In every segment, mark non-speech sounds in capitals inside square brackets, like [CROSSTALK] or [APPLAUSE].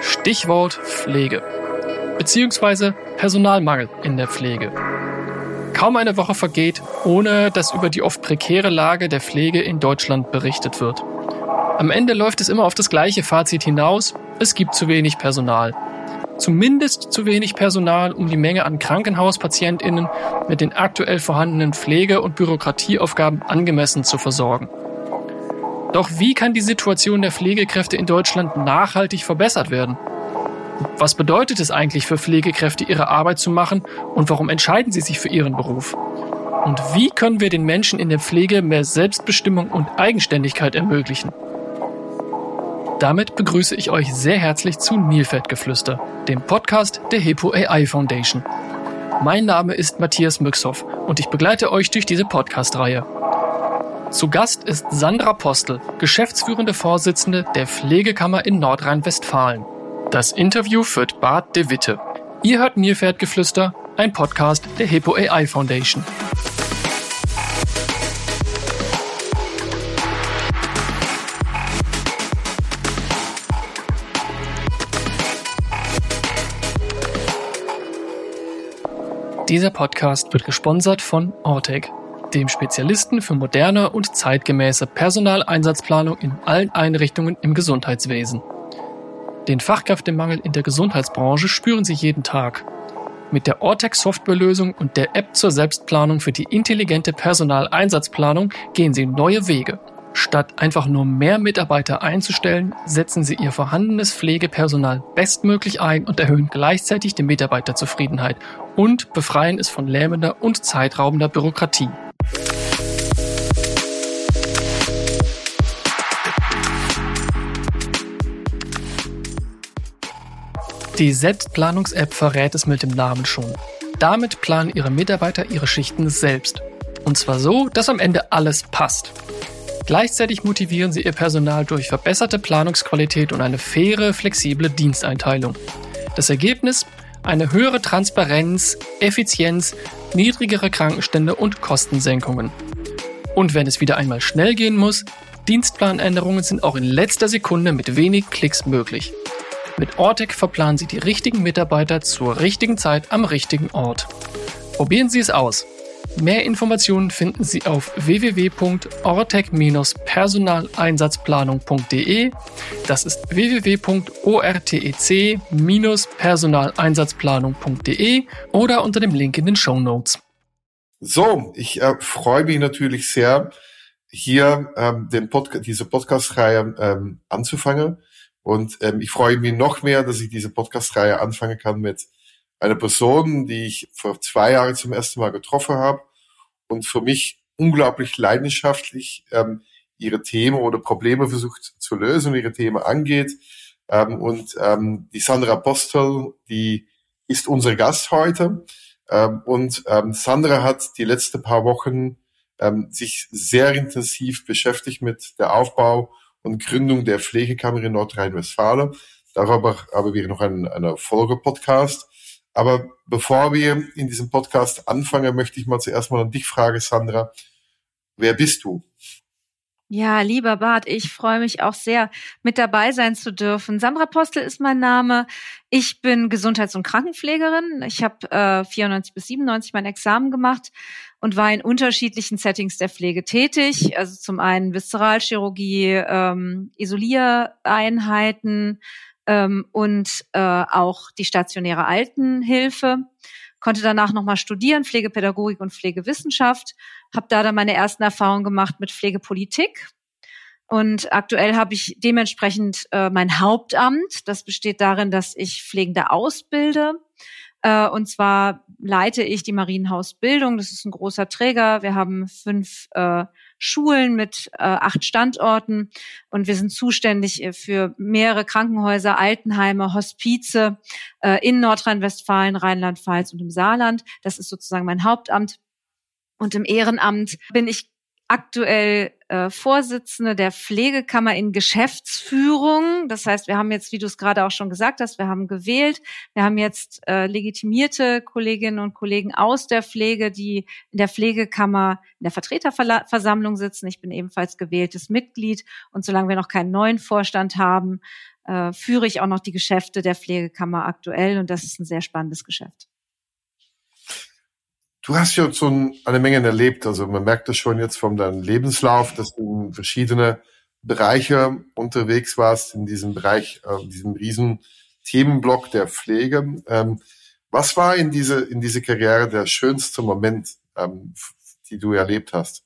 Stichwort Pflege beziehungsweise Personalmangel in der Pflege. Kaum eine Woche vergeht, ohne dass über die oft prekäre Lage der Pflege in Deutschland berichtet wird. Am Ende läuft es immer auf das gleiche Fazit hinaus, es gibt zu wenig Personal. Zumindest zu wenig Personal, um die Menge an Krankenhauspatientinnen mit den aktuell vorhandenen Pflege- und Bürokratieaufgaben angemessen zu versorgen. Doch wie kann die Situation der Pflegekräfte in Deutschland nachhaltig verbessert werden? Was bedeutet es eigentlich für Pflegekräfte, ihre Arbeit zu machen und warum entscheiden sie sich für ihren Beruf? Und wie können wir den Menschen in der Pflege mehr Selbstbestimmung und Eigenständigkeit ermöglichen? Damit begrüße ich euch sehr herzlich zu Nilfeldgeflüster, dem Podcast der Hepo AI Foundation. Mein Name ist Matthias Müxhoff und ich begleite euch durch diese Podcast-Reihe. Zu Gast ist Sandra Postel, geschäftsführende Vorsitzende der Pflegekammer in Nordrhein-Westfalen. Das Interview führt Bart de Witte. Ihr hört Nilpferdgeflüster, ein Podcast der Hippo AI Foundation. Dieser Podcast wird gesponsert von Ortec, dem Spezialisten für moderne und zeitgemäße Personaleinsatzplanung in allen Einrichtungen im Gesundheitswesen. Den Fachkräftemangel in der Gesundheitsbranche spüren Sie jeden Tag. Mit der Ortex Softwarelösung und der App zur Selbstplanung für die intelligente Personaleinsatzplanung gehen Sie neue Wege. Statt einfach nur mehr Mitarbeiter einzustellen, setzen Sie Ihr vorhandenes Pflegepersonal bestmöglich ein und erhöhen gleichzeitig die Mitarbeiterzufriedenheit und befreien es von lähmender und zeitraubender Bürokratie. Die Selbstplanungs-App verrät es mit dem Namen schon. Damit planen Ihre Mitarbeiter ihre Schichten selbst. Und zwar so, dass am Ende alles passt. Gleichzeitig motivieren Sie Ihr Personal durch verbesserte Planungsqualität und eine faire, flexible Diensteinteilung. Das Ergebnis? Eine höhere Transparenz, Effizienz, niedrigere Krankenstände und Kostensenkungen. Und wenn es wieder einmal schnell gehen muss, Dienstplanänderungen sind auch in letzter Sekunde mit wenig Klicks möglich. Mit Ortec verplanen Sie die richtigen Mitarbeiter zur richtigen Zeit am richtigen Ort. Probieren Sie es aus. Mehr Informationen finden Sie auf www.ortec-personaleinsatzplanung.de. Das ist www.ortec-personaleinsatzplanung.de oder unter dem Link in den Show Notes. So, ich äh, freue mich natürlich sehr, hier ähm, den Pod diese Podcast-Reihe ähm, anzufangen. Und ähm, ich freue mich noch mehr, dass ich diese Podcast-Reihe anfangen kann mit einer Person, die ich vor zwei Jahren zum ersten Mal getroffen habe und für mich unglaublich leidenschaftlich ähm, ihre Themen oder Probleme versucht zu lösen, ihre Themen angeht. Ähm, und ähm, die Sandra Postel, die ist unser Gast heute. Ähm, und ähm, Sandra hat die letzten paar Wochen ähm, sich sehr intensiv beschäftigt mit der Aufbau und Gründung der Pflegekammer in Nordrhein-Westfalen. Darüber haben wir noch einen, einen Folge-Podcast. Aber bevor wir in diesem Podcast anfangen, möchte ich mal zuerst mal an dich fragen, Sandra. Wer bist du? Ja, lieber Bart, ich freue mich auch sehr, mit dabei sein zu dürfen. Sandra Postel ist mein Name. Ich bin Gesundheits- und Krankenpflegerin. Ich habe äh, 94 bis 97 mein Examen gemacht und war in unterschiedlichen Settings der Pflege tätig. Also zum einen Viszeralchirurgie, ähm, Isoliereinheiten ähm, und äh, auch die stationäre Altenhilfe. Konnte danach nochmal studieren, Pflegepädagogik und Pflegewissenschaft. Habe da dann meine ersten Erfahrungen gemacht mit Pflegepolitik. Und aktuell habe ich dementsprechend äh, mein Hauptamt. Das besteht darin, dass ich Pflegende ausbilde äh, und zwar leite ich die Marienhausbildung. Das ist ein großer Träger. Wir haben fünf äh, Schulen mit äh, acht Standorten und wir sind zuständig äh, für mehrere Krankenhäuser, Altenheime, Hospize äh, in Nordrhein-Westfalen, Rheinland-Pfalz und im Saarland. Das ist sozusagen mein Hauptamt. Und im Ehrenamt bin ich aktuell äh, Vorsitzende der Pflegekammer in Geschäftsführung. Das heißt, wir haben jetzt, wie du es gerade auch schon gesagt hast, wir haben gewählt. Wir haben jetzt äh, legitimierte Kolleginnen und Kollegen aus der Pflege, die in der Pflegekammer in der Vertreterversammlung sitzen. Ich bin ebenfalls gewähltes Mitglied. Und solange wir noch keinen neuen Vorstand haben, äh, führe ich auch noch die Geschäfte der Pflegekammer aktuell. Und das ist ein sehr spannendes Geschäft. Du hast ja schon eine Menge erlebt. Also man merkt das schon jetzt von deinem Lebenslauf, dass du in verschiedene Bereiche unterwegs warst, in diesem Bereich, äh, diesem riesen Themenblock der Pflege. Ähm, was war in diese, in diese Karriere der schönste Moment, ähm, die du erlebt hast?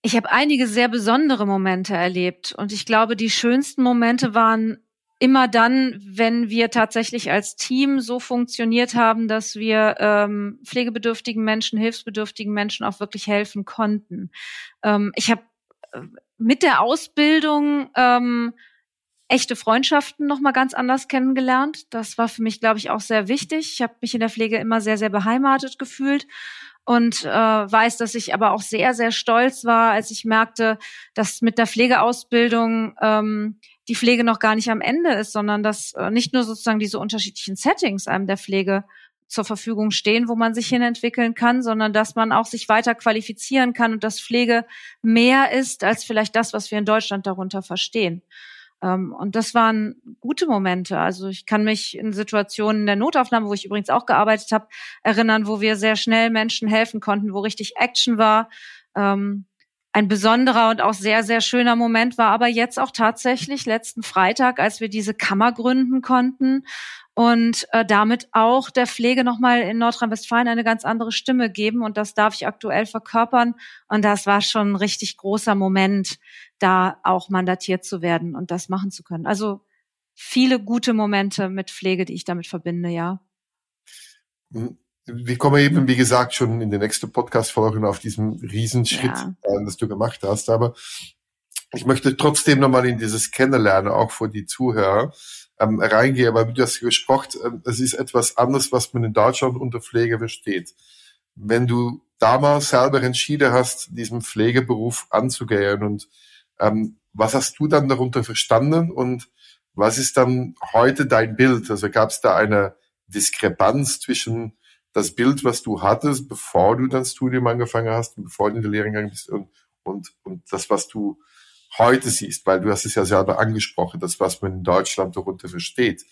Ich habe einige sehr besondere Momente erlebt und ich glaube, die schönsten Momente waren immer dann, wenn wir tatsächlich als Team so funktioniert haben, dass wir ähm, pflegebedürftigen Menschen, hilfsbedürftigen Menschen auch wirklich helfen konnten. Ähm, ich habe äh, mit der Ausbildung ähm, echte Freundschaften noch mal ganz anders kennengelernt. Das war für mich, glaube ich, auch sehr wichtig. Ich habe mich in der Pflege immer sehr, sehr beheimatet gefühlt und äh, weiß, dass ich aber auch sehr, sehr stolz war, als ich merkte, dass mit der Pflegeausbildung ähm, die Pflege noch gar nicht am Ende ist, sondern dass äh, nicht nur sozusagen diese unterschiedlichen Settings einem der Pflege zur Verfügung stehen, wo man sich hinentwickeln kann, sondern dass man auch sich weiter qualifizieren kann und dass Pflege mehr ist als vielleicht das, was wir in Deutschland darunter verstehen. Ähm, und das waren gute Momente. Also ich kann mich in Situationen der Notaufnahme, wo ich übrigens auch gearbeitet habe, erinnern, wo wir sehr schnell Menschen helfen konnten, wo richtig Action war. Ähm, ein besonderer und auch sehr, sehr schöner Moment war aber jetzt auch tatsächlich letzten Freitag, als wir diese Kammer gründen konnten und äh, damit auch der Pflege nochmal in Nordrhein-Westfalen eine ganz andere Stimme geben. Und das darf ich aktuell verkörpern. Und das war schon ein richtig großer Moment, da auch mandatiert zu werden und das machen zu können. Also viele gute Momente mit Pflege, die ich damit verbinde, ja. Wir kommen eben, wie gesagt, schon in den nächsten Podcast-Folgen auf diesen Riesenschritt, ja. äh, das du gemacht hast. Aber ich möchte trotzdem nochmal in dieses Kennenlernen, auch für die Zuhörer, ähm, reingehen, weil du hast gesprochen, äh, es ist etwas anderes, was man in Deutschland unter Pflege versteht. Wenn du damals selber entschieden hast, diesen Pflegeberuf anzugehen und ähm, was hast du dann darunter verstanden und was ist dann heute dein Bild? Also gab es da eine Diskrepanz zwischen das Bild, was du hattest, bevor du dein Studium angefangen hast und bevor du in der Lehre gegangen bist und, und, und das, was du heute siehst, weil du hast es ja selber angesprochen, das, was man in Deutschland darunter versteht.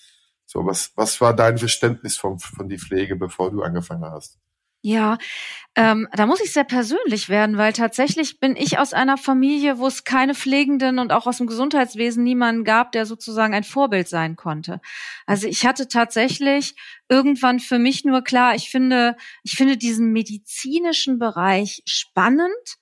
So, was, was war dein Verständnis von, von die Pflege, bevor du angefangen hast? Ja, ähm, da muss ich sehr persönlich werden, weil tatsächlich bin ich aus einer Familie, wo es keine Pflegenden und auch aus dem Gesundheitswesen niemanden gab, der sozusagen ein Vorbild sein konnte. Also ich hatte tatsächlich irgendwann für mich nur klar, ich finde, ich finde diesen medizinischen Bereich spannend,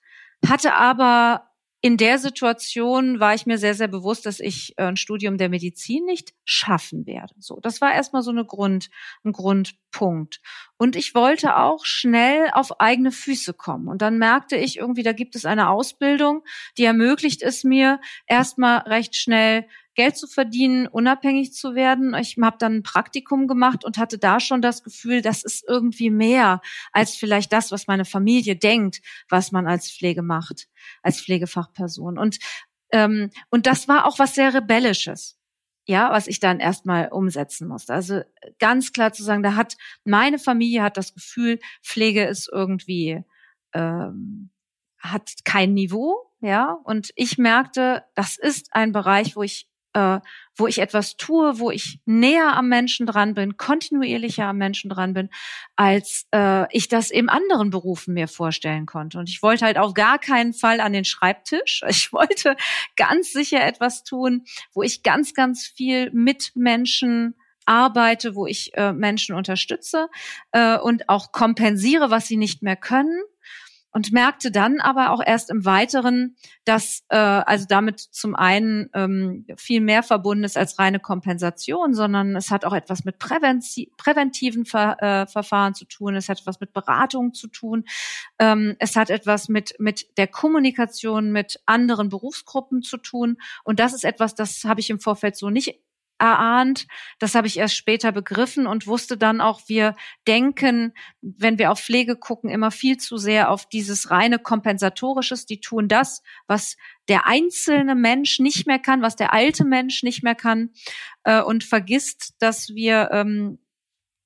hatte aber in der Situation war ich mir sehr, sehr bewusst, dass ich äh, ein Studium der Medizin nicht schaffen werde. So, das war erstmal so eine Grund, ein Grundpunkt. Und ich wollte auch schnell auf eigene Füße kommen. Und dann merkte ich irgendwie, da gibt es eine Ausbildung, die ermöglicht es mir, erstmal recht schnell Geld zu verdienen, unabhängig zu werden. Ich habe dann ein Praktikum gemacht und hatte da schon das Gefühl, das ist irgendwie mehr als vielleicht das, was meine Familie denkt, was man als Pflege macht, als Pflegefachperson. Und ähm, und das war auch was sehr rebellisches ja, was ich dann erstmal umsetzen musste. Also ganz klar zu sagen, da hat meine Familie hat das Gefühl, Pflege ist irgendwie ähm, hat kein Niveau, ja, und ich merkte, das ist ein Bereich, wo ich äh, wo ich etwas tue, wo ich näher am Menschen dran bin, kontinuierlicher am Menschen dran bin, als äh, ich das in anderen Berufen mir vorstellen konnte. Und ich wollte halt auf gar keinen Fall an den Schreibtisch. [LAUGHS] Ich wollte ganz sicher etwas tun, wo ich ganz, ganz viel mit Menschen arbeite, wo ich äh, Menschen unterstütze äh, und auch kompensiere, was sie nicht mehr können und merkte dann aber auch erst im Weiteren, dass äh, also damit zum einen ähm, viel mehr verbunden ist als reine Kompensation, sondern es hat auch etwas mit Prävenzi präventiven Ver äh, Verfahren zu tun, es hat etwas mit Beratung zu tun, ähm, es hat etwas mit mit der Kommunikation mit anderen Berufsgruppen zu tun. Und das ist etwas, das habe ich im Vorfeld so nicht erahnt. Das habe ich erst später begriffen und wusste dann auch, wir denken, wenn wir auf Pflege gucken, immer viel zu sehr auf dieses reine kompensatorisches. Die tun das, was der einzelne Mensch nicht mehr kann, was der alte Mensch nicht mehr kann äh, und vergisst, dass wir ähm,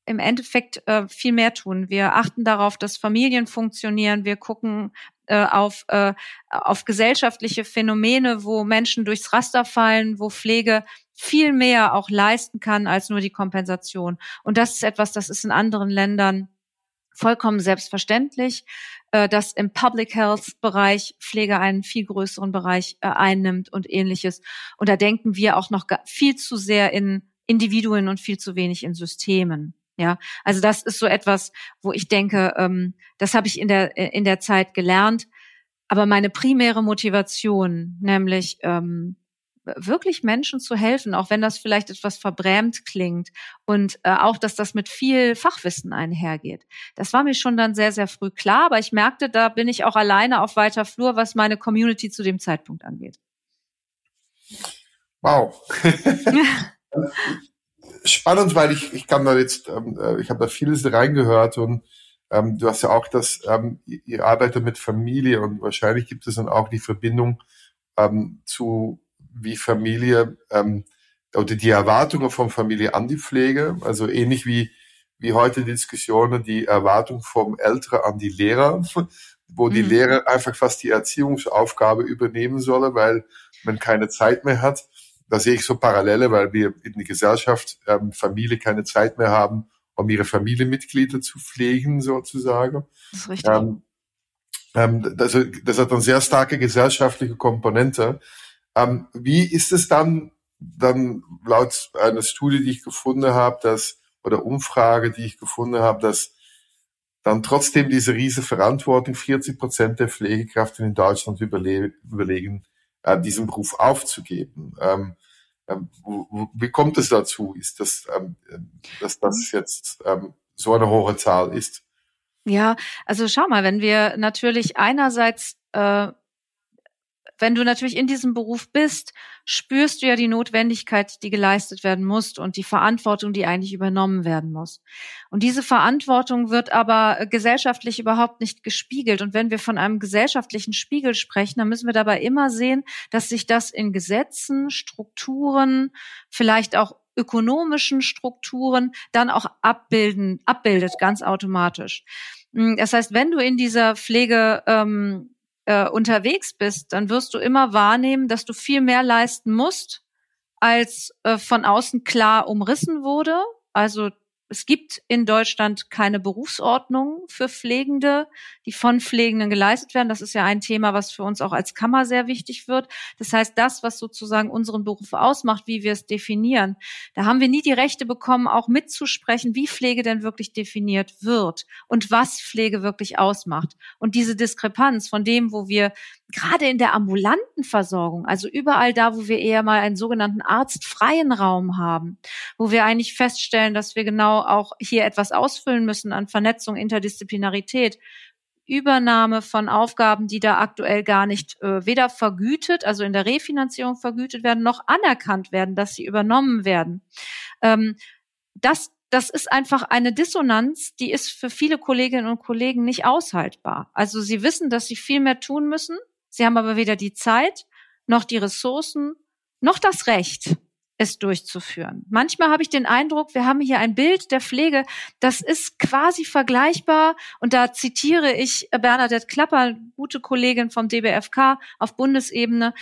im Endeffekt äh, viel mehr tun. Wir achten darauf, dass Familien funktionieren. Wir gucken äh, auf, äh, auf gesellschaftliche Phänomene, wo Menschen durchs Raster fallen, wo Pflege viel mehr auch leisten kann als nur die Kompensation. Und das ist etwas, das ist in anderen Ländern vollkommen selbstverständlich, äh, dass im Public Health Bereich Pflege einen viel größeren Bereich äh, einnimmt und ähnliches. Und da denken wir auch noch viel zu sehr in Individuen und viel zu wenig in Systemen. Ja, also das ist so etwas, wo ich denke, ähm, das habe ich in der in der Zeit gelernt. Aber meine primäre Motivation, nämlich ähm, wirklich Menschen zu helfen, auch wenn das vielleicht etwas verbrämt klingt und äh, auch, dass das mit viel Fachwissen einhergeht. Das war mir schon dann sehr, sehr früh klar, aber ich merkte, da bin ich auch alleine auf weiter Flur, was meine Community zu dem Zeitpunkt angeht. Wow. [LAUGHS] spannend, weil ich, ich kann da jetzt, ähm, äh, ich habe da vieles reingehört und ähm, du hast ja auch das, ähm, ihr arbeitet mit Familie und wahrscheinlich gibt es dann auch die Verbindung ähm, zu wie Familie ähm, oder die Erwartungen von Familie an die Pflege, also ähnlich wie wie heute die Diskussionen, die Erwartung vom Ältere an die Lehrer, wo die mhm. Lehrer einfach fast die Erziehungsaufgabe übernehmen sollen, weil man keine Zeit mehr hat da sehe ich so Parallele, weil wir in der Gesellschaft ähm, Familie keine Zeit mehr haben, um ihre Familienmitglieder zu pflegen, sozusagen. Das ist richtig. Ähm, ähm, das, das hat eine sehr starke gesellschaftliche Komponente. Ähm, wie ist es dann, dann laut einer Studie, die ich gefunden habe, dass, oder Umfrage, die ich gefunden habe, dass dann trotzdem diese riesige Verantwortung 40 Prozent der Pflegekräfte in Deutschland überlegen, äh, diesen Beruf aufzugeben. Ähm, ähm, wie kommt es dazu? Ist das, ähm, dass das jetzt ähm, so eine hohe Zahl ist? Ja, also schau mal, wenn wir natürlich einerseits äh, wenn du natürlich in diesem Beruf bist, spürst du ja die Notwendigkeit, die geleistet werden muss und die Verantwortung, die eigentlich übernommen werden muss. Und diese Verantwortung wird aber gesellschaftlich überhaupt nicht gespiegelt. Und wenn wir von einem gesellschaftlichen Spiegel sprechen, dann müssen wir dabei immer sehen, dass sich das in Gesetzen, Strukturen, vielleicht auch ökonomischen Strukturen dann auch abbilden, abbildet, ganz automatisch. Das heißt, wenn du in dieser Pflege ähm, äh, unterwegs bist, dann wirst du immer wahrnehmen, dass du viel mehr leisten musst, als äh, von außen klar umrissen wurde. Also es gibt in Deutschland keine Berufsordnung für Pflegende, die von Pflegenden geleistet werden. Das ist ja ein Thema, was für uns auch als Kammer sehr wichtig wird. Das heißt, das, was sozusagen unseren Beruf ausmacht, wie wir es definieren, da haben wir nie die Rechte bekommen, auch mitzusprechen, wie Pflege denn wirklich definiert wird und was Pflege wirklich ausmacht. Und diese Diskrepanz von dem, wo wir gerade in der ambulanten Versorgung, also überall da, wo wir eher mal einen sogenannten arztfreien Raum haben, wo wir eigentlich feststellen, dass wir genau auch hier etwas ausfüllen müssen an Vernetzung, Interdisziplinarität, Übernahme von Aufgaben, die da aktuell gar nicht äh, weder vergütet, also in der Refinanzierung vergütet werden, noch anerkannt werden, dass sie übernommen werden. Ähm, das das ist einfach eine Dissonanz, die ist für viele Kolleginnen und Kollegen nicht aushaltbar. Also sie wissen, dass sie viel mehr tun müssen, Sie haben aber weder die Zeit, noch die Ressourcen, noch das Recht, es durchzuführen. Manchmal habe ich den Eindruck, wir haben hier ein Bild der Pflege, das ist quasi vergleichbar. Und da zitiere ich Bernadette Klapper, gute Kollegin vom DBFK auf Bundesebene.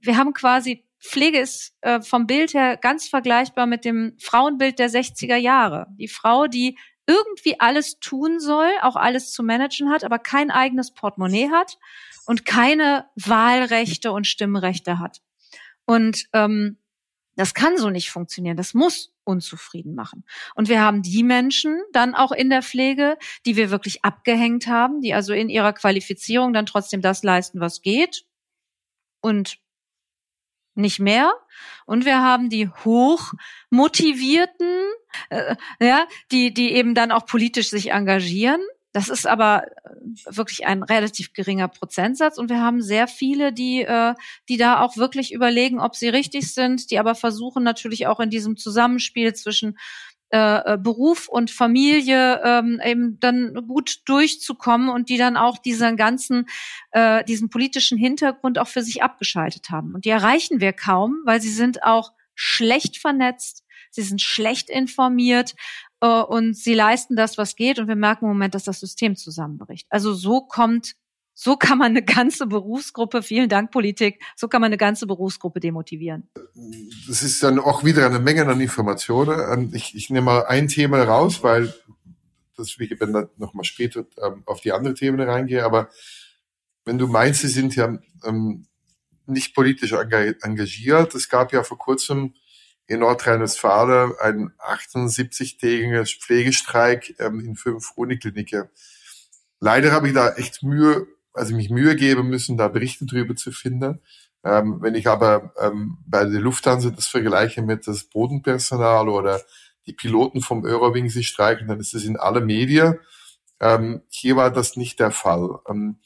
Wir haben quasi Pflege ist äh, vom Bild her ganz vergleichbar mit dem Frauenbild der 60er Jahre. Die Frau, die irgendwie alles tun soll, auch alles zu managen hat, aber kein eigenes Portemonnaie hat und keine Wahlrechte und Stimmrechte hat. Und ähm, das kann so nicht funktionieren. Das muss unzufrieden machen. Und wir haben die Menschen dann auch in der Pflege, die wir wirklich abgehängt haben, die also in ihrer Qualifizierung dann trotzdem das leisten, was geht und nicht mehr. Und wir haben die hoch motivierten, äh, ja, die, die eben dann auch politisch sich engagieren Das ist aber äh, wirklich ein relativ geringer Prozentsatz und wir haben sehr viele, die, äh, die da auch wirklich überlegen, ob sie richtig sind, die aber versuchen natürlich auch in diesem Zusammenspiel zwischen äh, äh, Beruf und Familie ähm, eben dann gut durchzukommen und die dann auch diesen ganzen, äh, diesen politischen Hintergrund auch für sich abgeschaltet haben. Und die erreichen wir kaum, weil sie sind auch schlecht vernetzt, sie sind schlecht informiert und sie leisten das, was geht. Und wir merken im Moment, dass das System zusammenbricht. Also so kommt so kann man eine ganze Berufsgruppe, vielen Dank Politik, so kann man eine ganze Berufsgruppe demotivieren. Das ist dann auch wieder eine Menge an Informationen. Ähm, ich, ich nehme mal ein Thema raus, weil das, ich wenn dann nochmal später ähm, auf die andere Themen reingehe, aber wenn du meinst, sie sind ja ähm, nicht politisch engagiert, es gab ja vor kurzem in Nordrhein-Westfalen einen 78-tägigen Pflegestreik ähm, in fünf Unikliniken. Leider habe ich da echt Mühe also mich Mühe geben müssen, da Berichte drüber zu finden. Ähm, wenn ich aber ähm, bei der Lufthansa das vergleiche mit das Bodenpersonal oder die Piloten vom Eurowings, die streiken, dann ist das in aller Medien. Ähm, hier war das nicht der Fall. Ähm,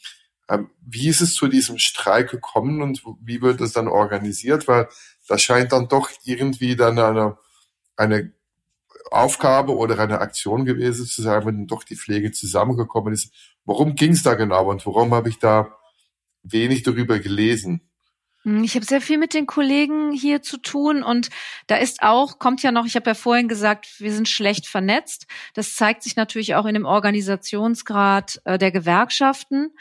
ähm, wie ist es zu diesem Streik gekommen und wie wird es dann organisiert? Weil das scheint dann doch irgendwie dann eine, eine Aufgabe oder eine Aktion gewesen zu sein, wenn doch die Pflege zusammengekommen ist. Worum ging es da genau und warum habe ich da wenig darüber gelesen? Hm, ich habe sehr viel mit den Kollegen hier zu tun und da ist auch, kommt ja noch, ich habe ja vorhin gesagt, wir sind schlecht vernetzt. Das zeigt sich natürlich auch in dem Organisationsgrad äh, der Gewerkschaften.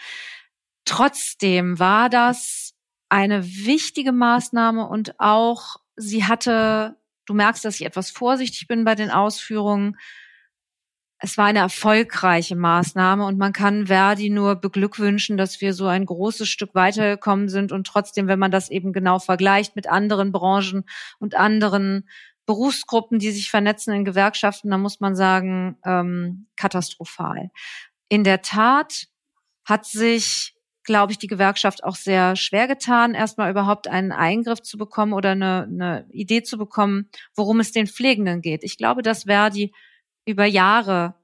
Trotzdem war das eine wichtige Maßnahme und auch sie hatte Du merkst, dass ich etwas vorsichtig bin bei den Ausführungen. Es war eine erfolgreiche Maßnahme und man kann Verdi nur beglückwünschen, dass wir so ein großes Stück weitergekommen sind und trotzdem, wenn man das eben genau vergleicht mit anderen Branchen und anderen Berufsgruppen, die sich vernetzen in Gewerkschaften, dann muss man sagen, ähm, katastrophal. In der Tat hat sich glaube ich, die Gewerkschaft auch sehr schwer getan, erstmal überhaupt einen Eingriff zu bekommen oder eine, eine Idee zu bekommen, worum es den Pflegenden geht. Ich glaube, dass Verdi über Jahre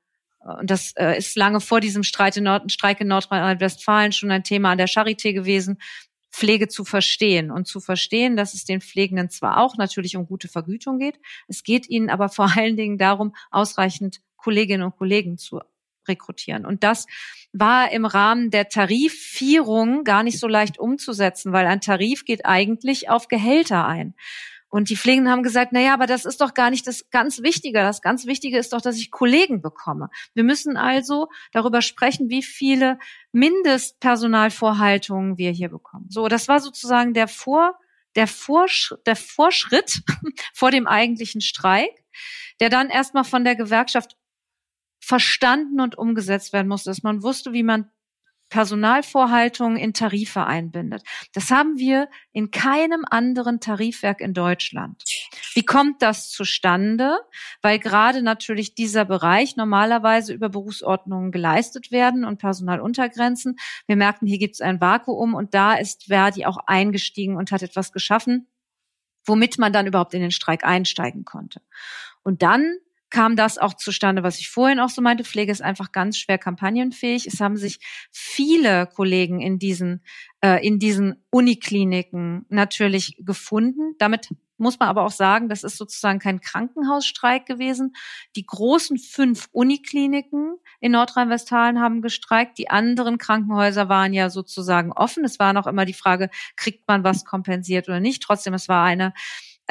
und das äh, ist lange vor diesem Streit in Nord Streik in Nordrhein-Westfalen schon ein Thema an der Charité gewesen, Pflege zu verstehen und zu verstehen, dass es den Pflegenden zwar auch natürlich um gute Vergütung geht, es geht ihnen aber vor allen Dingen darum, ausreichend Kolleginnen und Kollegen zu rekrutieren. Und das war im Rahmen der Tarifierung gar nicht so leicht umzusetzen, weil ein Tarif geht eigentlich auf Gehälter ein. Und die Pflegenden haben gesagt, na ja, aber das ist doch gar nicht das ganz Wichtige. Das ganz Wichtige ist doch, dass ich Kollegen bekomme. Wir müssen also darüber sprechen, wie viele Mindestpersonalvorhaltungen wir hier bekommen. So, das war sozusagen der Vor, der Vorsch der Vorschritt [LAUGHS] vor dem eigentlichen Streik, der dann erstmal von der Gewerkschaft verstanden und umgesetzt werden musste, dass man wusste, wie man Personalvorhaltungen in Tarife einbindet. Das haben wir in keinem anderen Tarifwerk in Deutschland. Wie kommt das zustande? Weil gerade natürlich dieser Bereich normalerweise über Berufsordnungen geleistet werden und Personaluntergrenzen. Wir merkten, hier gibt es ein Vakuum und da ist Verdi auch eingestiegen und hat etwas geschaffen, womit man dann überhaupt in den Streik einsteigen konnte. Und dann kam das auch zustande, was ich vorhin auch so meinte. Pflege ist einfach ganz schwer kampagnenfähig. Es haben sich viele Kollegen in diesen, äh, in diesen Unikliniken natürlich gefunden. Damit muss man aber auch sagen, das ist sozusagen kein Krankenhausstreik gewesen. Die großen fünf Unikliniken in Nordrhein-Westfalen haben gestreikt. Die anderen Krankenhäuser waren ja sozusagen offen. Es war noch immer die Frage, kriegt man was kompensiert oder nicht. Trotzdem, es war eine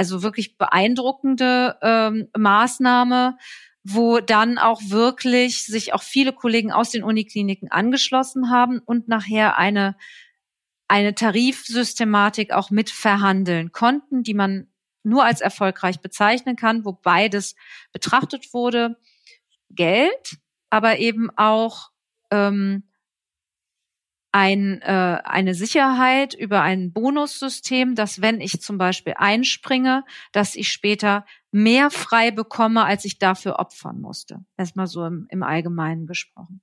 also wirklich beeindruckende ähm, Maßnahme, wo dann auch wirklich sich auch viele Kollegen aus den Unikliniken angeschlossen haben und nachher eine eine Tarifsystematik auch mit verhandeln konnten, die man nur als erfolgreich bezeichnen kann, wo beides betrachtet wurde. Geld, aber eben auch ähm, ein, äh, eine Sicherheit über ein Bonussystem, dass wenn ich zum Beispiel einspringe, dass ich später mehr frei bekomme, als ich dafür opfern musste. Erstmal so im, im Allgemeinen gesprochen.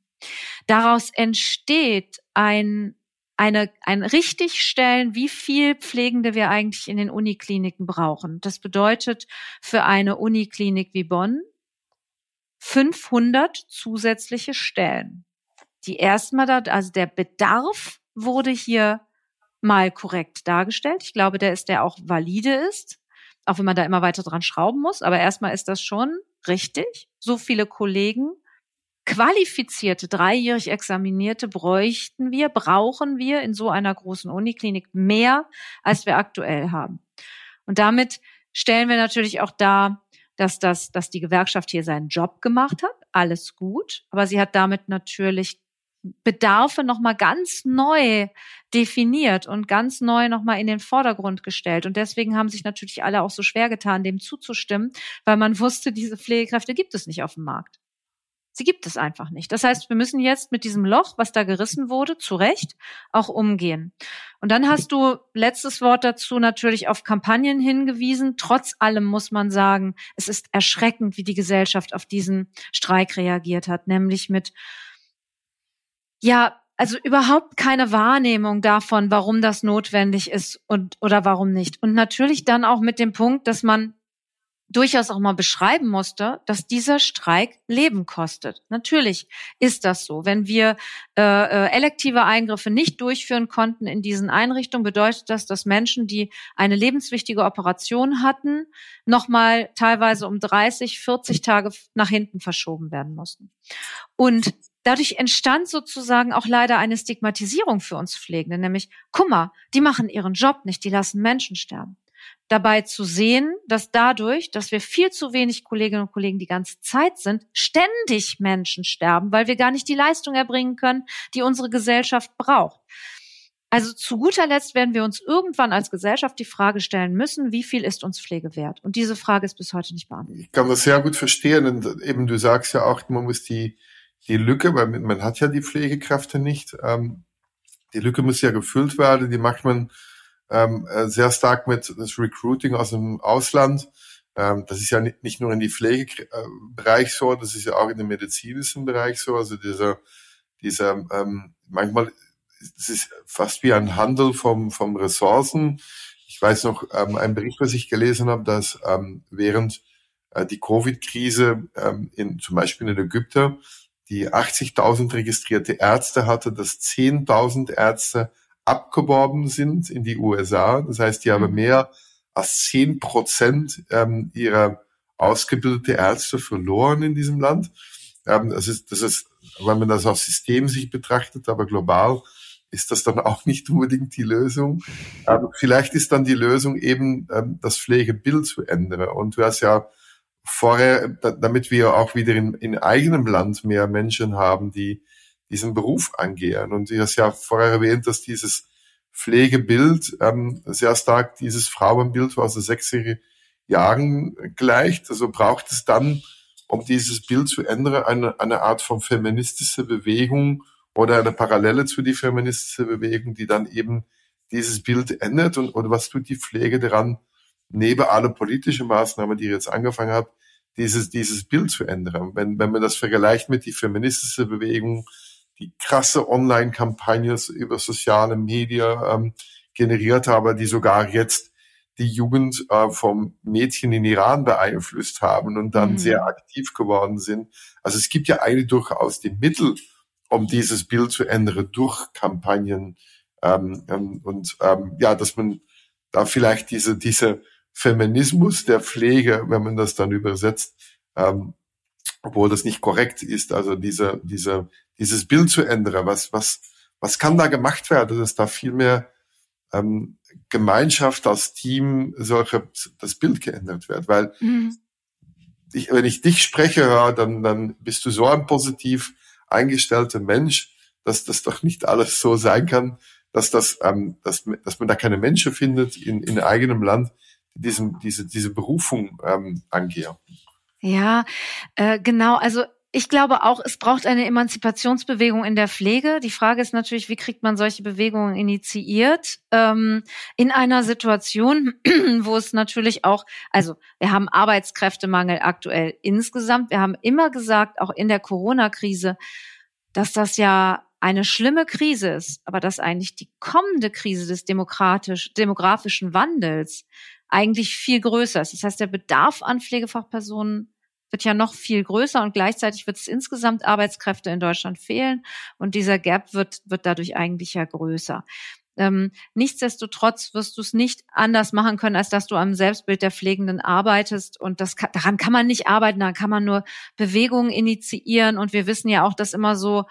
Daraus entsteht ein eine, ein Richtigstellen, wie viel Pflegende wir eigentlich in den Unikliniken brauchen. Das bedeutet für eine Uniklinik wie Bonn 500 zusätzliche Stellen. Die erstmal da, also der Bedarf wurde hier mal korrekt dargestellt. Ich glaube, der ist, der auch valide ist, auch wenn man da immer weiter dran schrauben muss. Aber erstmal ist das schon richtig. So viele Kollegen, qualifizierte, dreijährig Examinierte bräuchten wir, brauchen wir in so einer großen Uniklinik mehr, als wir aktuell haben. Und damit stellen wir natürlich auch dar, dass das, dass die Gewerkschaft hier seinen Job gemacht hat. Alles gut. Aber sie hat damit natürlich Bedarfe nochmal ganz neu definiert und ganz neu nochmal in den Vordergrund gestellt. Und deswegen haben sich natürlich alle auch so schwer getan, dem zuzustimmen, weil man [LAUGHS] wusste, diese Pflegekräfte gibt es nicht auf dem Markt. Sie gibt es einfach nicht. Das heißt, wir müssen jetzt mit diesem Loch, was da gerissen wurde, zu Recht auch umgehen. Und dann hast du letztes Wort dazu natürlich auf Kampagnen hingewiesen. Trotz allem muss man sagen, es ist erschreckend, wie die Gesellschaft auf diesen Streik reagiert hat, nämlich mit, ja, also überhaupt keine Wahrnehmung davon, warum das notwendig ist und oder warum nicht. Und natürlich dann auch mit dem Punkt, dass man durchaus auch mal beschreiben musste, dass dieser Streik Leben kostet. Natürlich ist das so. Wenn wir äh, äh, elektive Eingriffe nicht durchführen konnten in diesen Einrichtungen, bedeutet das, dass Menschen, die eine lebenswichtige Operation hatten, nochmal teilweise um 30, 40 Tage nach hinten verschoben werden mussten. Und dadurch entstand sozusagen auch leider eine Stigmatisierung für uns Pflegende, nämlich, Kummer, die machen ihren Job nicht, die lassen Menschen sterben dabei zu sehen, dass dadurch, dass wir viel zu wenig Kolleginnen und Kollegen die ganze Zeit sind, ständig Menschen sterben, weil wir gar nicht die Leistung erbringen können, die unsere Gesellschaft braucht. Also zu guter Letzt werden wir uns irgendwann als Gesellschaft die Frage stellen müssen, wie viel ist uns Pflege wert? Und diese Frage ist bis heute nicht beantwortet. Ich kann das sehr gut verstehen. Und eben du sagst ja auch, man muss die, die Lücke, weil man hat ja die Pflegekräfte nicht, ähm, die Lücke muss ja gefüllt werden, die macht man ähm, äh, sehr stark mit das Recruiting aus dem Ausland. Ähm, das ist ja nicht, nur in die Pflegebereich so, das ist ja auch in dem medizinischen Bereich so. Also dieser, dieser ähm, manchmal es ist fast wie ein Handel vom, vom Ressourcen. Ich weiß noch, ähm, ein Bericht, was ich gelesen habe, dass ähm, während äh, die Covid-Krise ähm, in, zum Beispiel in Ägypten die 80.000 registrierte Ärzte hatte, dass 10.000 Ärzte abgeworben sind in die USA. Das heißt, die haben mhm. mehr als zehn Prozent ähm, ihrer ausgebildete Ärzte verloren in diesem Land. Ähm, das ist, das ist, wenn man das aus System sich betrachtet, aber global ist das dann auch nicht unbedingt die Lösung. Aber vielleicht ist dann die Lösung eben, ähm, das Pflegebild zu ändern. Und du hast ja vorher, damit wir auch wieder in, in eigenem Land mehr Menschen haben, die diesen Beruf angehen. Und ich habe ja vorher erwähnt, dass dieses Pflegebild ähm, sehr stark dieses Frauenbild aus den 60er Jahren gleicht. Also braucht es dann, um dieses Bild zu ändern, eine, eine Art von feministische Bewegung oder eine Parallele zu die feministische Bewegung, die dann eben dieses Bild ändert. Und, und was tut die Pflege daran, neben alle politischen Maßnahmen, die ihr jetzt angefangen habt, dieses, dieses Bild zu ändern? Wenn, wenn man das vergleicht mit die feministische Bewegung, die krasse Online-Kampagnen über soziale Medien ähm, generiert habe, die sogar jetzt die Jugend äh, vom Mädchen in Iran beeinflusst haben und dann mhm. sehr aktiv geworden sind. Also es gibt ja eigentlich durchaus die Mittel, um dieses Bild zu ändern durch Kampagnen ähm, ähm, und ähm, ja, dass man da vielleicht diese diese Feminismus der Pflege, wenn man das dann übersetzt, ähm, obwohl das nicht korrekt ist, also diese diese dieses Bild zu ändern. Was, was, was kann da gemacht werden, dass da viel mehr ähm, Gemeinschaft als Team solche, das Bild geändert wird? Weil mhm. ich, wenn ich dich spreche, höre, dann, dann bist du so ein positiv eingestellter Mensch, dass das doch nicht alles so sein kann, dass das, ähm, dass, dass man da keine Menschen findet in, in eigenem Land, die diesem, diese, diese Berufung ähm, angehen. Ja, äh, genau. Also ich glaube auch, es braucht eine Emanzipationsbewegung in der Pflege. Die Frage ist natürlich, wie kriegt man solche Bewegungen initiiert? Ähm, in einer Situation, [CLEARS THROAT] wo es natürlich auch, also wir haben Arbeitskräftemangel aktuell insgesamt. Wir haben immer gesagt, auch in der Corona-Krise, dass das ja eine schlimme Krise ist, aber dass eigentlich die kommende Krise des demokratisch, demografischen Wandels eigentlich viel größer ist. Das heißt, der Bedarf an Pflegefachpersonen wird ja noch viel größer und gleichzeitig wird es insgesamt Arbeitskräfte in Deutschland fehlen und dieser Gap wird, wird dadurch eigentlich ja größer. Ähm, nichtsdestotrotz wirst du es nicht anders machen können, als dass du am Selbstbild der Pflegenden arbeitest. Und das kann, daran kann man nicht arbeiten, da kann man nur Bewegungen initiieren. Und wir wissen ja auch, dass immer so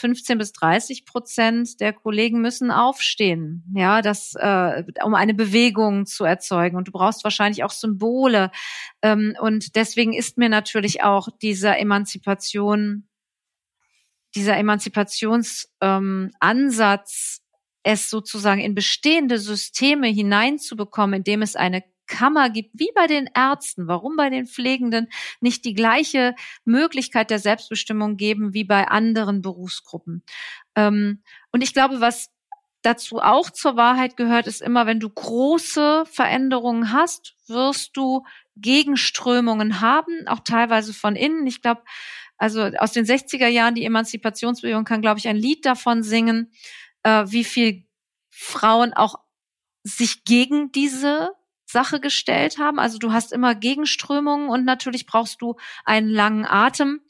15 bis 30 Prozent der Kollegen müssen aufstehen, ja, das, äh, um eine Bewegung zu erzeugen. Und du brauchst wahrscheinlich auch Symbole. Ähm, und deswegen ist mir natürlich auch dieser Emanzipation, dieser Emanzipationsansatz ähm, es sozusagen in bestehende Systeme hineinzubekommen, indem es eine Kammer gibt, wie bei den Ärzten. Warum bei den Pflegenden nicht die gleiche Möglichkeit der Selbstbestimmung geben wie bei anderen Berufsgruppen? Ähm, und ich glaube, was dazu auch zur Wahrheit gehört, ist immer, wenn du große Veränderungen hast, wirst du Gegenströmungen haben, auch teilweise von innen. Ich glaube, also aus den 60er Jahren, die Emanzipationsbewegung kann, glaube ich, ein Lied davon singen, äh, wie viel Frauen auch sich gegen diese Sache gestellt haben. Also du hast immer Gegenströmungen und natürlich brauchst du einen langen Atem.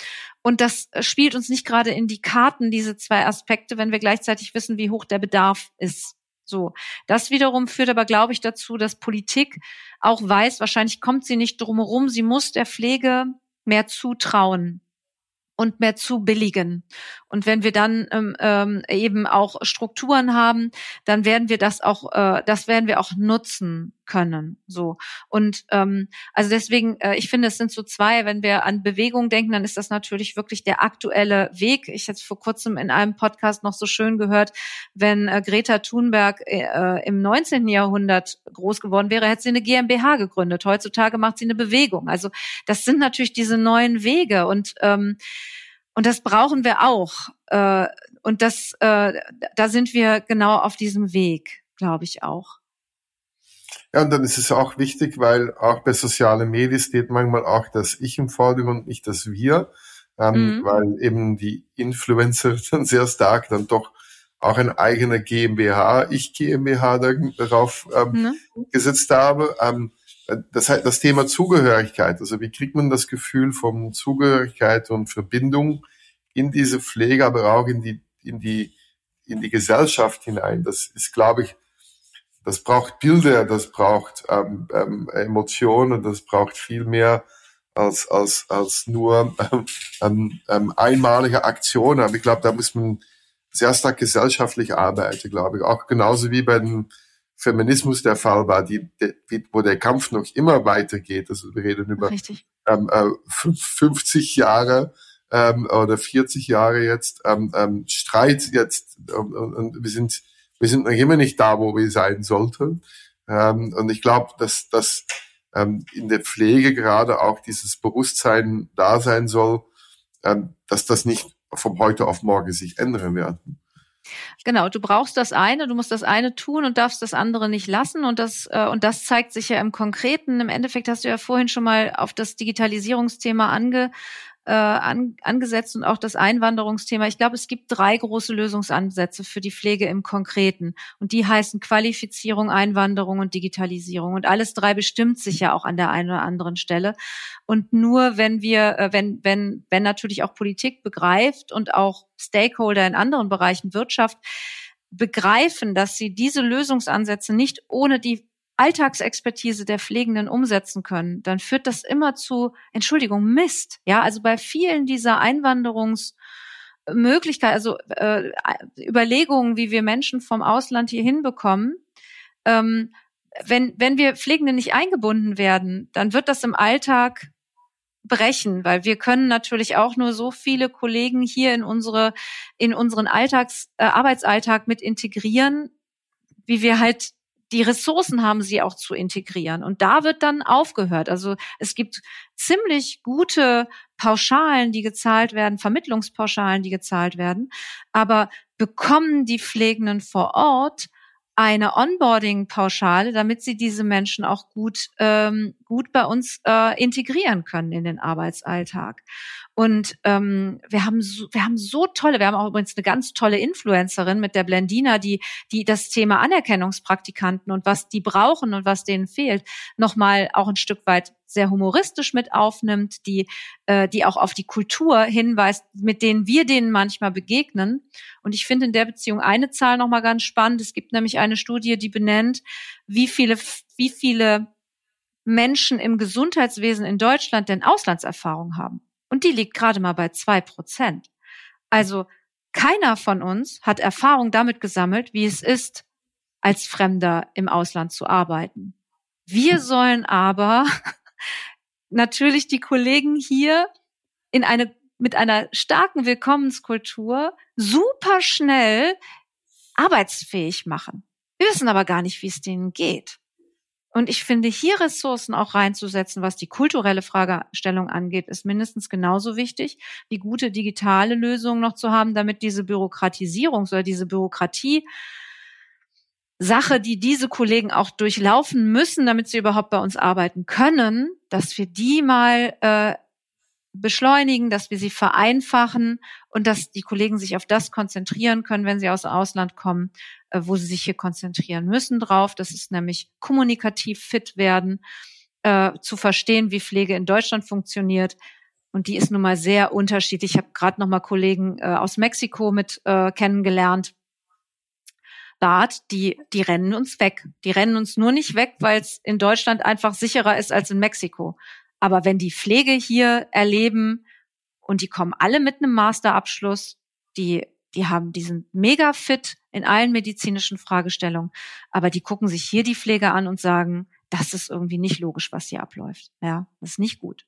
Und das spielt uns nicht gerade in die Karten, diese zwei Aspekte, wenn wir gleichzeitig wissen, wie hoch der Bedarf ist. So. Das wiederum führt aber, glaube ich, dazu, dass Politik auch weiß, wahrscheinlich kommt sie nicht drumherum, sie muss der Pflege mehr zutrauen und mehr zu billigen. Und wenn wir dann ähm, ähm, eben auch Strukturen haben, dann werden wir das auch, äh, das werden wir auch nutzen können. So und ähm, also deswegen, äh, ich finde, es sind so zwei. Wenn wir an Bewegung denken, dann ist das natürlich wirklich der aktuelle Weg. Ich hatte vor kurzem in einem Podcast noch so schön gehört, wenn äh, Greta Thunberg äh, im 19. Jahrhundert groß geworden wäre, hätte sie eine GmbH gegründet. Heutzutage macht sie eine Bewegung. Also das sind natürlich diese neuen Wege und ähm, und das brauchen wir auch. Äh, und das, äh, da sind wir genau auf diesem Weg, glaube ich auch. Ja, und dann ist es auch wichtig, weil auch bei sozialen Medien steht manchmal auch das Ich im Vordergrund, nicht das Wir, ähm, mhm. weil eben die Influencer [LAUGHS] dann sehr stark dann doch auch ein eigener GmbH, ich GmbH darauf ähm, mhm. gesetzt habe. Ähm, das, das Thema Zugehörigkeit, also wie kriegt man das Gefühl von Zugehörigkeit und Verbindung in diese Pflege, aber auch in die, in die, in die Gesellschaft hinein. Das ist, glaube ich, das braucht Bilder, das braucht ähm, ähm, Emotionen, das braucht viel mehr als, als, als nur ähm, ähm, einmalige Aktionen. Aber ich glaube, da muss man sehr stark gesellschaftlich arbeiten, glaube ich. Auch genauso wie bei den Feminismus der Fall war, die, die, wo der Kampf noch immer weitergeht. Also wir reden über ähm, äh, 50 Jahre ähm, oder 40 Jahre jetzt ähm, ähm, Streit jetzt ähm, und wir sind wir sind noch immer nicht da, wo wir sein sollten. Ähm, und ich glaube, dass dass ähm, in der Pflege gerade auch dieses Bewusstsein da sein soll, ähm, dass das nicht vom heute auf morgen sich ändern wird. Genau, du brauchst das eine, du musst das eine tun und darfst das andere nicht lassen. Und das, äh, und das zeigt sich ja im Konkreten. Im Endeffekt hast du ja vorhin schon mal auf das Digitalisierungsthema ange, äh, an, angesetzt und auch das Einwanderungsthema. Ich glaube, es gibt drei große Lösungsansätze für die Pflege im Konkreten. Und die heißen Qualifizierung, Einwanderung und Digitalisierung. Und alles drei bestimmt sich ja auch an der einen oder anderen Stelle. Und nur wenn wir, äh, wenn, wenn, wenn natürlich auch Politik begreift und auch Stakeholder in anderen Bereichen Wirtschaft begreifen, dass sie diese Lösungsansätze nicht ohne die Alltagsexpertise der Pflegenden umsetzen können, dann führt das immer zu, Entschuldigung, Mist. Ja, also bei vielen dieser Einwanderungsmöglichkeiten, also äh, Überlegungen, wie wir Menschen vom Ausland hier hinbekommen, ähm, wenn, wenn wir Pflegende nicht eingebunden werden, dann wird das im Alltag brechen, weil wir können natürlich auch nur so viele Kollegen hier in unsere in unseren Alltags äh, Arbeitsalltag mit integrieren, wie wir halt die Ressourcen haben, sie auch zu integrieren. Und da wird dann aufgehört. Also es gibt ziemlich gute Pauschalen, die gezahlt werden, Vermittlungspauschalen, die gezahlt werden. Aber bekommen die Pflegenden vor Ort eine Onboarding-Pauschale, damit sie diese Menschen auch gut, ähm, gut bei uns äh, integrieren können in den Arbeitsalltag. Und ähm, wir haben so, wir haben so tolle, wir haben auch übrigens eine ganz tolle Influencerin mit der Blendina, die die das Thema Anerkennungspraktikanten und was die brauchen und was denen fehlt, nochmal auch ein Stück weit sehr humoristisch mit aufnimmt, die äh, die auch auf die Kultur hinweist, mit denen wir denen manchmal begegnen. Und ich finde in der Beziehung eine Zahl nochmal ganz spannend. Es gibt nämlich eine Studie, die benennt, wie viele wie viele Menschen im Gesundheitswesen in Deutschland denn Auslandserfahrung haben. Und die liegt gerade mal bei zwei Prozent. Also keiner von uns hat Erfahrung damit gesammelt, wie es ist, als Fremder im Ausland zu arbeiten. Wir hm. sollen aber [LAUGHS] natürlich die Kollegen hier in eine, mit einer starken Willkommenskultur super schnell arbeitsfähig machen. Wir wissen aber gar nicht, wie es denen geht. Und ich finde, hier Ressourcen auch reinzusetzen, was die kulturelle Fragestellung angeht, ist mindestens genauso wichtig, wie gute digitale Lösungen noch zu haben, damit diese Bürokratisierung oder diese Bürokratie Sache, die diese Kollegen auch durchlaufen müssen, damit sie überhaupt bei uns arbeiten können, dass wir die mal äh, beschleunigen, dass wir sie vereinfachen und dass die Kollegen sich auf das konzentrieren können, wenn sie aus dem Ausland kommen, wo sie sich hier konzentrieren müssen drauf. Das ist nämlich kommunikativ fit werden, äh, zu verstehen, wie Pflege in Deutschland funktioniert. Und die ist nun mal sehr unterschiedlich. Ich habe gerade noch mal Kollegen äh, aus Mexiko mit äh, kennengelernt. Bart, die, die rennen uns weg. Die rennen uns nur nicht weg, weil es in Deutschland einfach sicherer ist als in Mexiko. Aber wenn die Pflege hier erleben und die kommen alle mit einem Masterabschluss, die, die haben, die sind mega fit in allen medizinischen Fragestellungen, aber die gucken sich hier die Pflege an und sagen, das ist irgendwie nicht logisch, was hier abläuft. Ja, das ist nicht gut.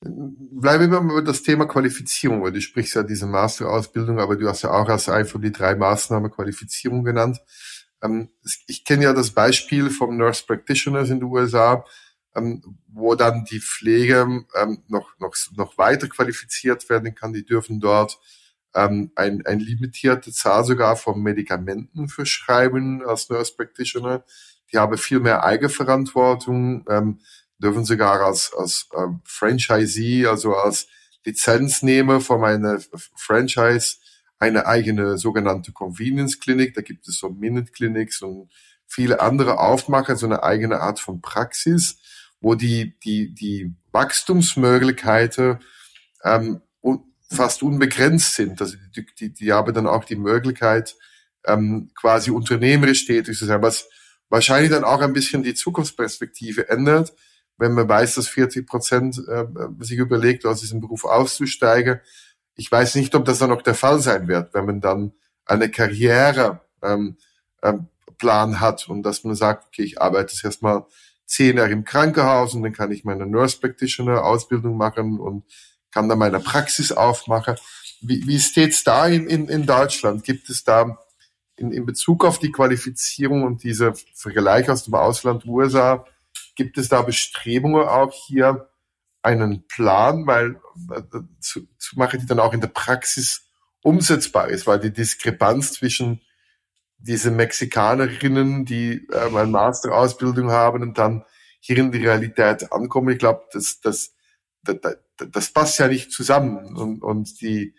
Bleiben wir mal über das Thema Qualifizierung, weil du sprichst ja diese Masterausbildung, aber du hast ja auch als eine von die drei Maßnahmen Qualifizierung genannt. Ähm, ich kenne ja das Beispiel vom Nurse Practitioners in den USA, ähm, wo dann die Pflege ähm, noch, noch, noch weiter qualifiziert werden kann. Die dürfen dort ähm, ein, ein limitierte Zahl sogar von Medikamenten verschreiben als Nurse Practitioner. Die haben viel mehr Eigenverantwortung, ähm, dürfen sogar als, als ähm, Franchisee, also als Lizenznehmer von meiner Franchise eine eigene sogenannte Convenience Clinic. Da gibt es so Minute Clinics und viele andere aufmachen, so eine eigene Art von Praxis wo die, die, die Wachstumsmöglichkeiten ähm, fast unbegrenzt sind. Also die, die, die haben dann auch die Möglichkeit, ähm, quasi unternehmerisch tätig zu sein, was wahrscheinlich dann auch ein bisschen die Zukunftsperspektive ändert, wenn man weiß, dass 40 Prozent äh, sich überlegt, aus diesem Beruf auszusteigen. Ich weiß nicht, ob das dann auch der Fall sein wird, wenn man dann eine Karriere ähm, ähm, Plan hat und dass man sagt, okay, ich arbeite jetzt erstmal zehn Jahre im Krankenhaus und dann kann ich meine Nurse Practitioner Ausbildung machen und kann dann meine Praxis aufmachen. Wie, wie steht's da in, in, in Deutschland? Gibt es da in, in Bezug auf die Qualifizierung und diese Vergleich aus dem Ausland USA, gibt es da Bestrebungen auch hier einen Plan, weil äh, zu, zu machen, die dann auch in der Praxis umsetzbar ist, weil die Diskrepanz zwischen diese Mexikanerinnen, die ähm, eine Masterausbildung haben und dann hier in die Realität ankommen. Ich glaube, das, das, das, das passt ja nicht zusammen. Und, und die,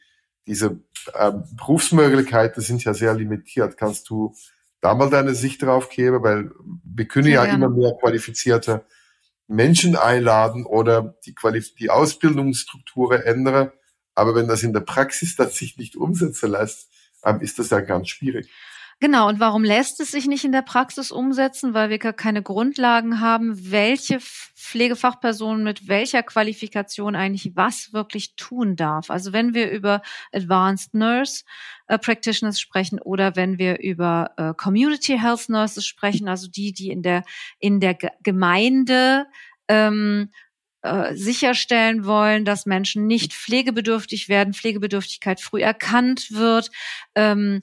diese ähm, Berufsmöglichkeiten sind ja sehr limitiert. Kannst du da mal deine Sicht drauf geben? Weil wir können ja, ja immer mehr qualifizierte Menschen einladen oder die, Qualif die Ausbildungsstrukturen ändern. Aber wenn das in der Praxis dann sich nicht umsetzen lässt, ähm, ist das ja ganz schwierig. Genau, und warum lässt es sich nicht in der Praxis umsetzen? Weil wir gar keine Grundlagen haben, welche Pflegefachperson mit welcher Qualifikation eigentlich was wirklich tun darf. Also wenn wir über Advanced Nurse äh, Practitioners sprechen oder wenn wir über äh, Community Health Nurses sprechen, also die, die in der, in der Gemeinde ähm, äh, sicherstellen wollen, dass Menschen nicht pflegebedürftig werden, Pflegebedürftigkeit früh erkannt wird, ähm,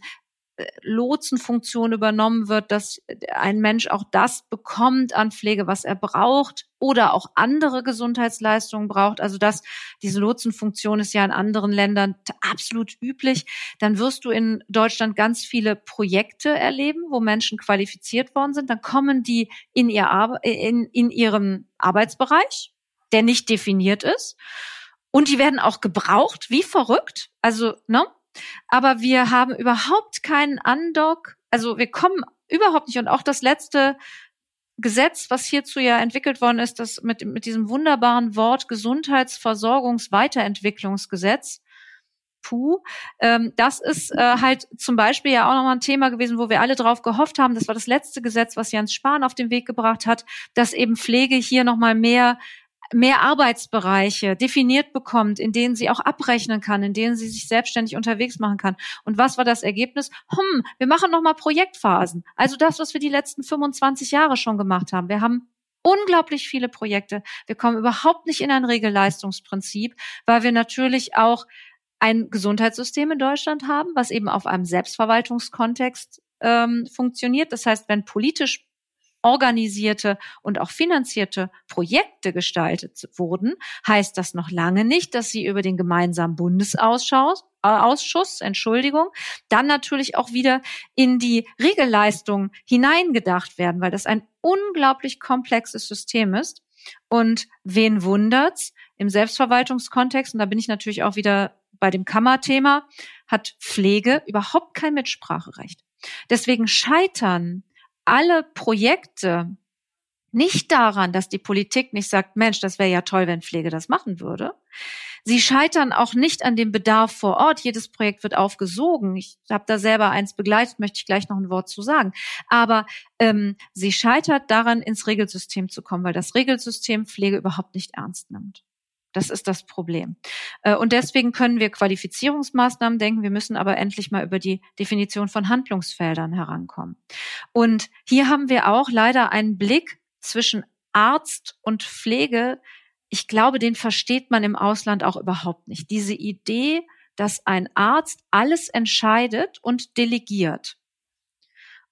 Lotsenfunktion übernommen wird, dass ein Mensch auch das bekommt an Pflege, was er braucht oder auch andere Gesundheitsleistungen braucht. Also dass diese Lotsenfunktion ist ja in anderen Ländern absolut üblich. Dann wirst du in Deutschland ganz viele Projekte erleben, wo Menschen qualifiziert worden sind. Dann kommen die in, ihr Ar in, in ihrem Arbeitsbereich, der nicht definiert ist. Und die werden auch gebraucht, wie verrückt. Also, ne? Aber wir haben überhaupt keinen Andock. Also wir kommen überhaupt nicht. Und auch das letzte Gesetz, was hierzu ja entwickelt worden ist, das mit, mit diesem wunderbaren Wort Gesundheitsversorgungsweiterentwicklungsgesetz, Puh, ähm, das ist äh, halt zum Beispiel ja auch nochmal ein Thema gewesen, wo wir alle drauf gehofft haben. Das war das letzte Gesetz, was Jens Spahn auf den Weg gebracht hat, dass eben Pflege hier nochmal mehr mehr Arbeitsbereiche definiert bekommt, in denen sie auch abrechnen kann, in denen sie sich selbstständig unterwegs machen kann. Und was war das Ergebnis? Hm, wir machen noch mal Projektphasen. Also das, was wir die letzten 25 Jahre schon gemacht haben. Wir haben unglaublich viele Projekte. Wir kommen überhaupt nicht in ein Regelleistungsprinzip, weil wir natürlich auch ein Gesundheitssystem in Deutschland haben, was eben auf einem Selbstverwaltungskontext ähm, funktioniert. Das heißt, wenn politisch organisierte und auch finanzierte Projekte gestaltet wurden, heißt das noch lange nicht, dass sie über den gemeinsamen Bundesausschuss äh, Ausschuss, Entschuldigung, dann natürlich auch wieder in die Regelleistung hineingedacht werden, weil das ein unglaublich komplexes System ist. Und wen wundert's? Im Selbstverwaltungskontext, und da bin ich natürlich auch wieder bei dem Kammerthema, hat Pflege überhaupt kein Mitspracherecht. Deswegen scheitern alle Projekte nicht daran, dass die Politik nicht sagt, Mensch, das wäre ja toll, wenn Pflege das machen würde. Sie scheitern auch nicht an dem Bedarf vor Ort. Jedes Projekt wird aufgesogen. Ich habe da selber eins begleitet, möchte ich gleich noch ein Wort zu sagen. Aber ähm, sie scheitert daran, ins Regelsystem zu kommen, weil das Regelsystem Pflege überhaupt nicht ernst nimmt. Das ist das Problem. Äh, und deswegen können wir Qualifizierungsmaßnahmen denken. Wir müssen aber endlich mal über die Definition von Handlungsfeldern herankommen. Und hier haben wir auch leider einen Blick zwischen Arzt und Pflege. Ich glaube, den versteht man im Ausland auch überhaupt nicht. Diese Idee, dass ein Arzt alles entscheidet und delegiert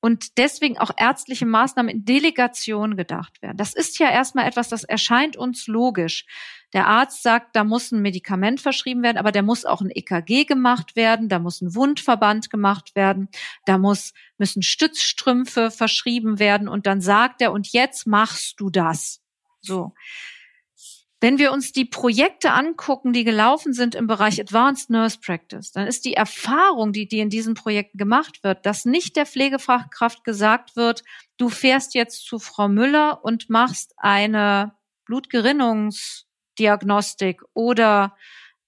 und deswegen auch ärztliche Maßnahmen in Delegation gedacht werden. Das ist ja erstmal etwas, das erscheint uns logisch. Der Arzt sagt, da muss ein Medikament verschrieben werden, aber der muss auch ein EKG gemacht werden, da muss ein Wundverband gemacht werden, da muss, müssen Stützstrümpfe verschrieben werden und dann sagt er, und jetzt machst du das. So. Wenn wir uns die Projekte angucken, die gelaufen sind im Bereich Advanced Nurse Practice, dann ist die Erfahrung, die, die in diesen Projekten gemacht wird, dass nicht der Pflegefachkraft gesagt wird, du fährst jetzt zu Frau Müller und machst eine Blutgerinnungsdiagnostik oder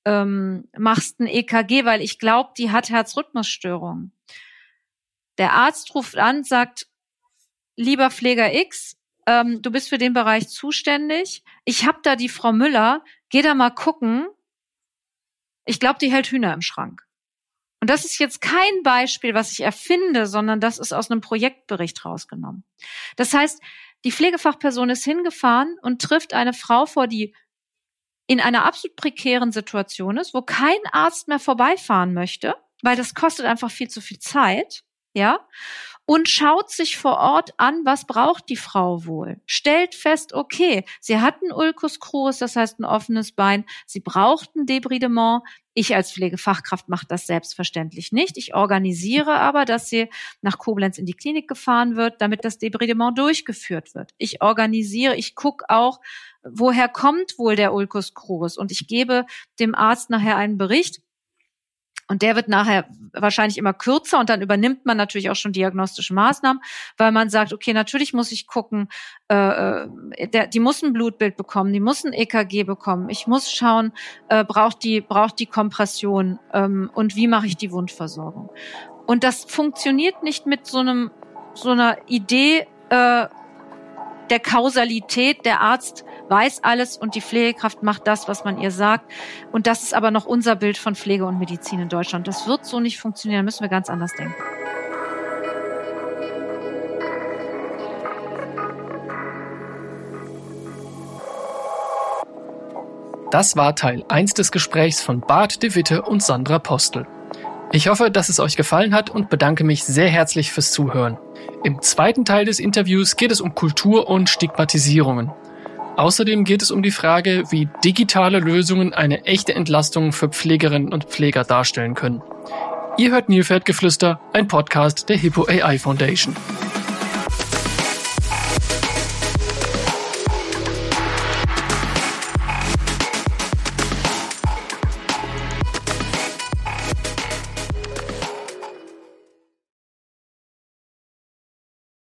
ähm, machst ein EKG, weil ich glaube, die hat Herzrhythmusstörungen. Der Arzt ruft an, sagt, lieber Pfleger X, ähm, du bist für den Bereich zuständig. Ich habe da die Frau Müller, geh da mal gucken. Ich glaube, die hält Hühner im Schrank. Und das ist jetzt kein Beispiel, was ich erfinde, sondern das ist aus einem Projektbericht rausgenommen. Das heißt, die Pflegefachperson ist hingefahren und trifft eine Frau vor, die in einer absolut prekären Situation ist, wo kein Arzt mehr vorbeifahren möchte, weil das kostet einfach viel zu viel Zeit, ja und schaut sich vor Ort an, was braucht die Frau wohl. Stellt fest, okay, sie hat einen Ulcus crus, das heißt ein offenes Bein, sie braucht ein Debridement. Ich als Pflegefachkraft mache das selbstverständlich nicht. Ich organisiere aber, dass sie nach Koblenz in die Klinik gefahren wird, damit das Debridement durchgeführt wird. Ich organisiere, ich gucke auch, woher kommt wohl der Ulcus crus und ich gebe dem Arzt nachher einen Bericht und der wird nachher wahrscheinlich immer kürzer und dann übernimmt man natürlich auch schon diagnostische Maßnahmen, weil man sagt, okay, natürlich muss ich gucken, äh, äh der, die muss ein Blutbild bekommen, die muss ein EKG bekommen, ich muss schauen, äh, braucht die braucht die Kompression ähm, und wie mache ich die Wundversorgung. Und das funktioniert nicht mit so einem so einer Idee äh, der Kausalität. Der Arzt weiß alles und die Pflegekraft macht das, was man ihr sagt. Und das ist aber noch unser Bild von Pflege und Medizin in Deutschland. Das wird so nicht funktionieren, da müssen wir ganz anders denken. Das war Teil 1 des Gesprächs von Bart de Witte und Sandra Postel. Ich hoffe, dass es euch gefallen hat und bedanke mich sehr herzlich fürs Zuhören. Im zweiten Teil des Interviews geht es um Kultur und Stigmatisierungen. Außerdem geht es um die Frage, wie digitale Lösungen eine echte Entlastung für Pflegerinnen und Pfleger darstellen können. Ihr hört Nilpferdgeflüster, ein Podcast der Hippo AI Foundation.